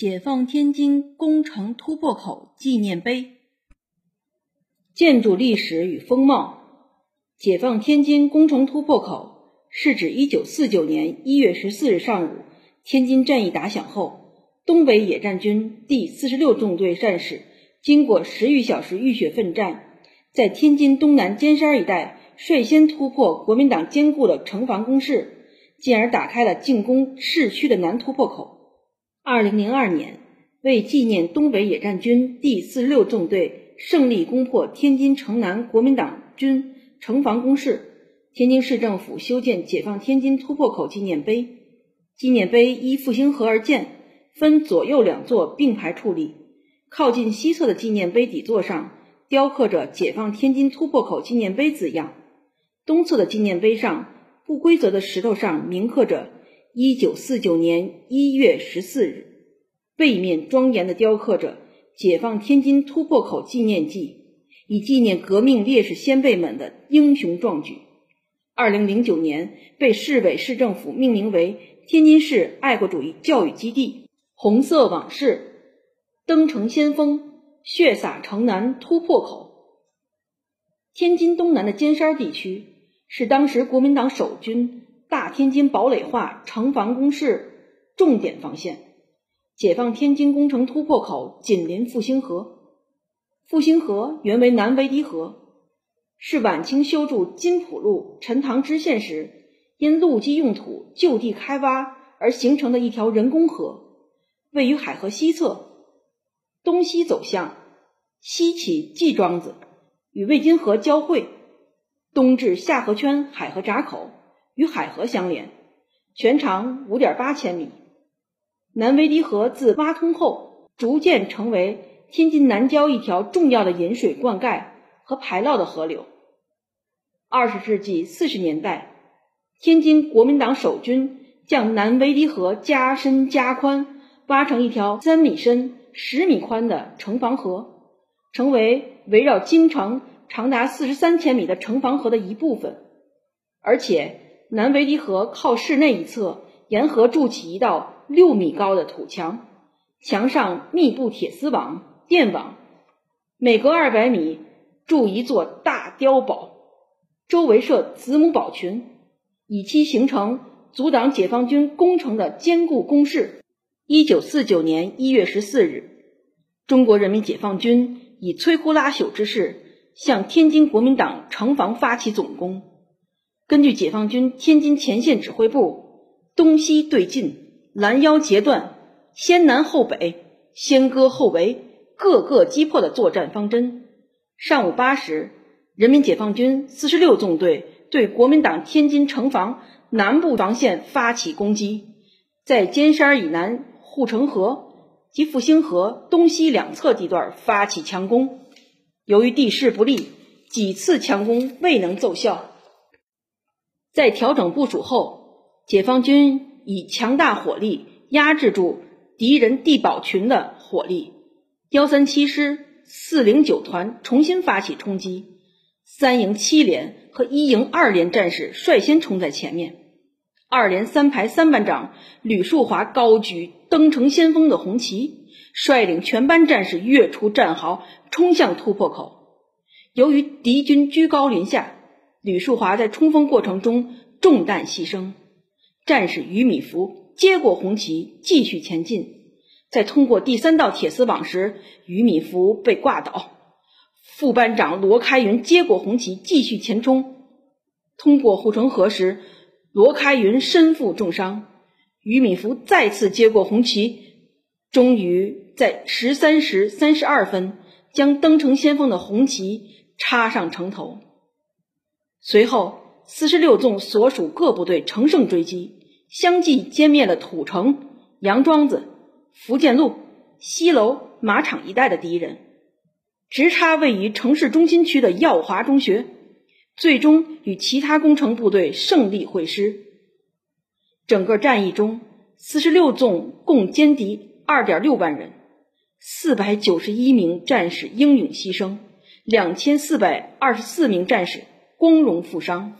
解放天津工程突破口纪念碑。建筑历史与风貌。解放天津工程突破口是指1949年1月14日上午，天津战役打响后，东北野战军第46纵队战士经过十余小时浴血奋战，在天津东南尖山一带率先突破国民党坚固的城防工事，进而打开了进攻市区的南突破口。二零零二年，为纪念东北野战军第四十六纵队胜利攻破天津城南国民党军城防工事，天津市政府修建解放天津突破口纪念碑。纪念碑依复兴河而建，分左右两座并排矗立。靠近西侧的纪念碑底座上雕刻着“解放天津突破口纪念碑”字样，东侧的纪念碑上不规则的石头上铭刻着。一九四九年一月十四日，背面庄严地雕刻着“解放天津突破口纪念记”，以纪念革命烈士先辈们的英雄壮举。二零零九年，被市委市政府命名为天津市爱国主义教育基地。红色往事，登城先锋，血洒城南突破口。天津东南的尖山地区是当时国民党守军。大天津堡垒化城防工事重点防线，解放天津工程突破口紧邻复兴河。复兴河原为南围堤河，是晚清修筑金浦路陈塘支线时，因路基用土就地开挖而形成的一条人工河，位于海河西侧，东西走向，西起季庄子，与魏金河交汇，东至下河圈海河闸口。与海河相连，全长五点八千米。南维迪河自挖通后，逐渐成为天津南郊一条重要的引水、灌溉和排涝的河流。二十世纪四十年代，天津国民党守军将南维迪河加深加宽，挖成一条三米深、十米宽的城防河，成为围绕京城长达四十三千米的城防河的一部分，而且。南维迪河靠市内一侧，沿河筑起一道六米高的土墙，墙上密布铁丝网、电网，每隔二百米筑一座大碉堡，周围设子母堡群，以期形成阻挡解放军攻城的坚固工事。一九四九年一月十四日，中国人民解放军以摧枯拉朽之势向天津国民党城防发起总攻。根据解放军天津前线指挥部“东西对进，拦腰截断，先南后北，先割后围，各个击破”的作战方针，上午八时，人民解放军四十六纵队对国民党天津城防南部防线发起攻击，在尖山以南护城河及复兴河东西两侧地段发起强攻，由于地势不利，几次强攻未能奏效。在调整部署后，解放军以强大火力压制住敌人地堡群的火力。幺三七师四零九团重新发起冲击，三营七连和一营二连战士率先冲在前面。二连三排三班长吕树华高举登城先锋的红旗，率领全班战士跃出战壕，冲向突破口。由于敌军居高临下。吕树华在冲锋过程中中弹牺牲，战士于米福接过红旗继续前进。在通过第三道铁丝网时，于米福被挂倒。副班长罗开云接过红旗继续前冲。通过护城河时，罗开云身负重伤。于米福再次接过红旗，终于在十三时三十二分将登城先锋的红旗插上城头。随后，四十六纵所属各部队乘胜追击，相继歼灭了土城、杨庄子、福建路、西楼、马场一带的敌人，直插位于城市中心区的耀华中学，最终与其他工程部队胜利会师。整个战役中，四十六纵共歼敌二点六万人，四百九十一名战士英勇牺牲，两千四百二十四名战士。光荣负伤。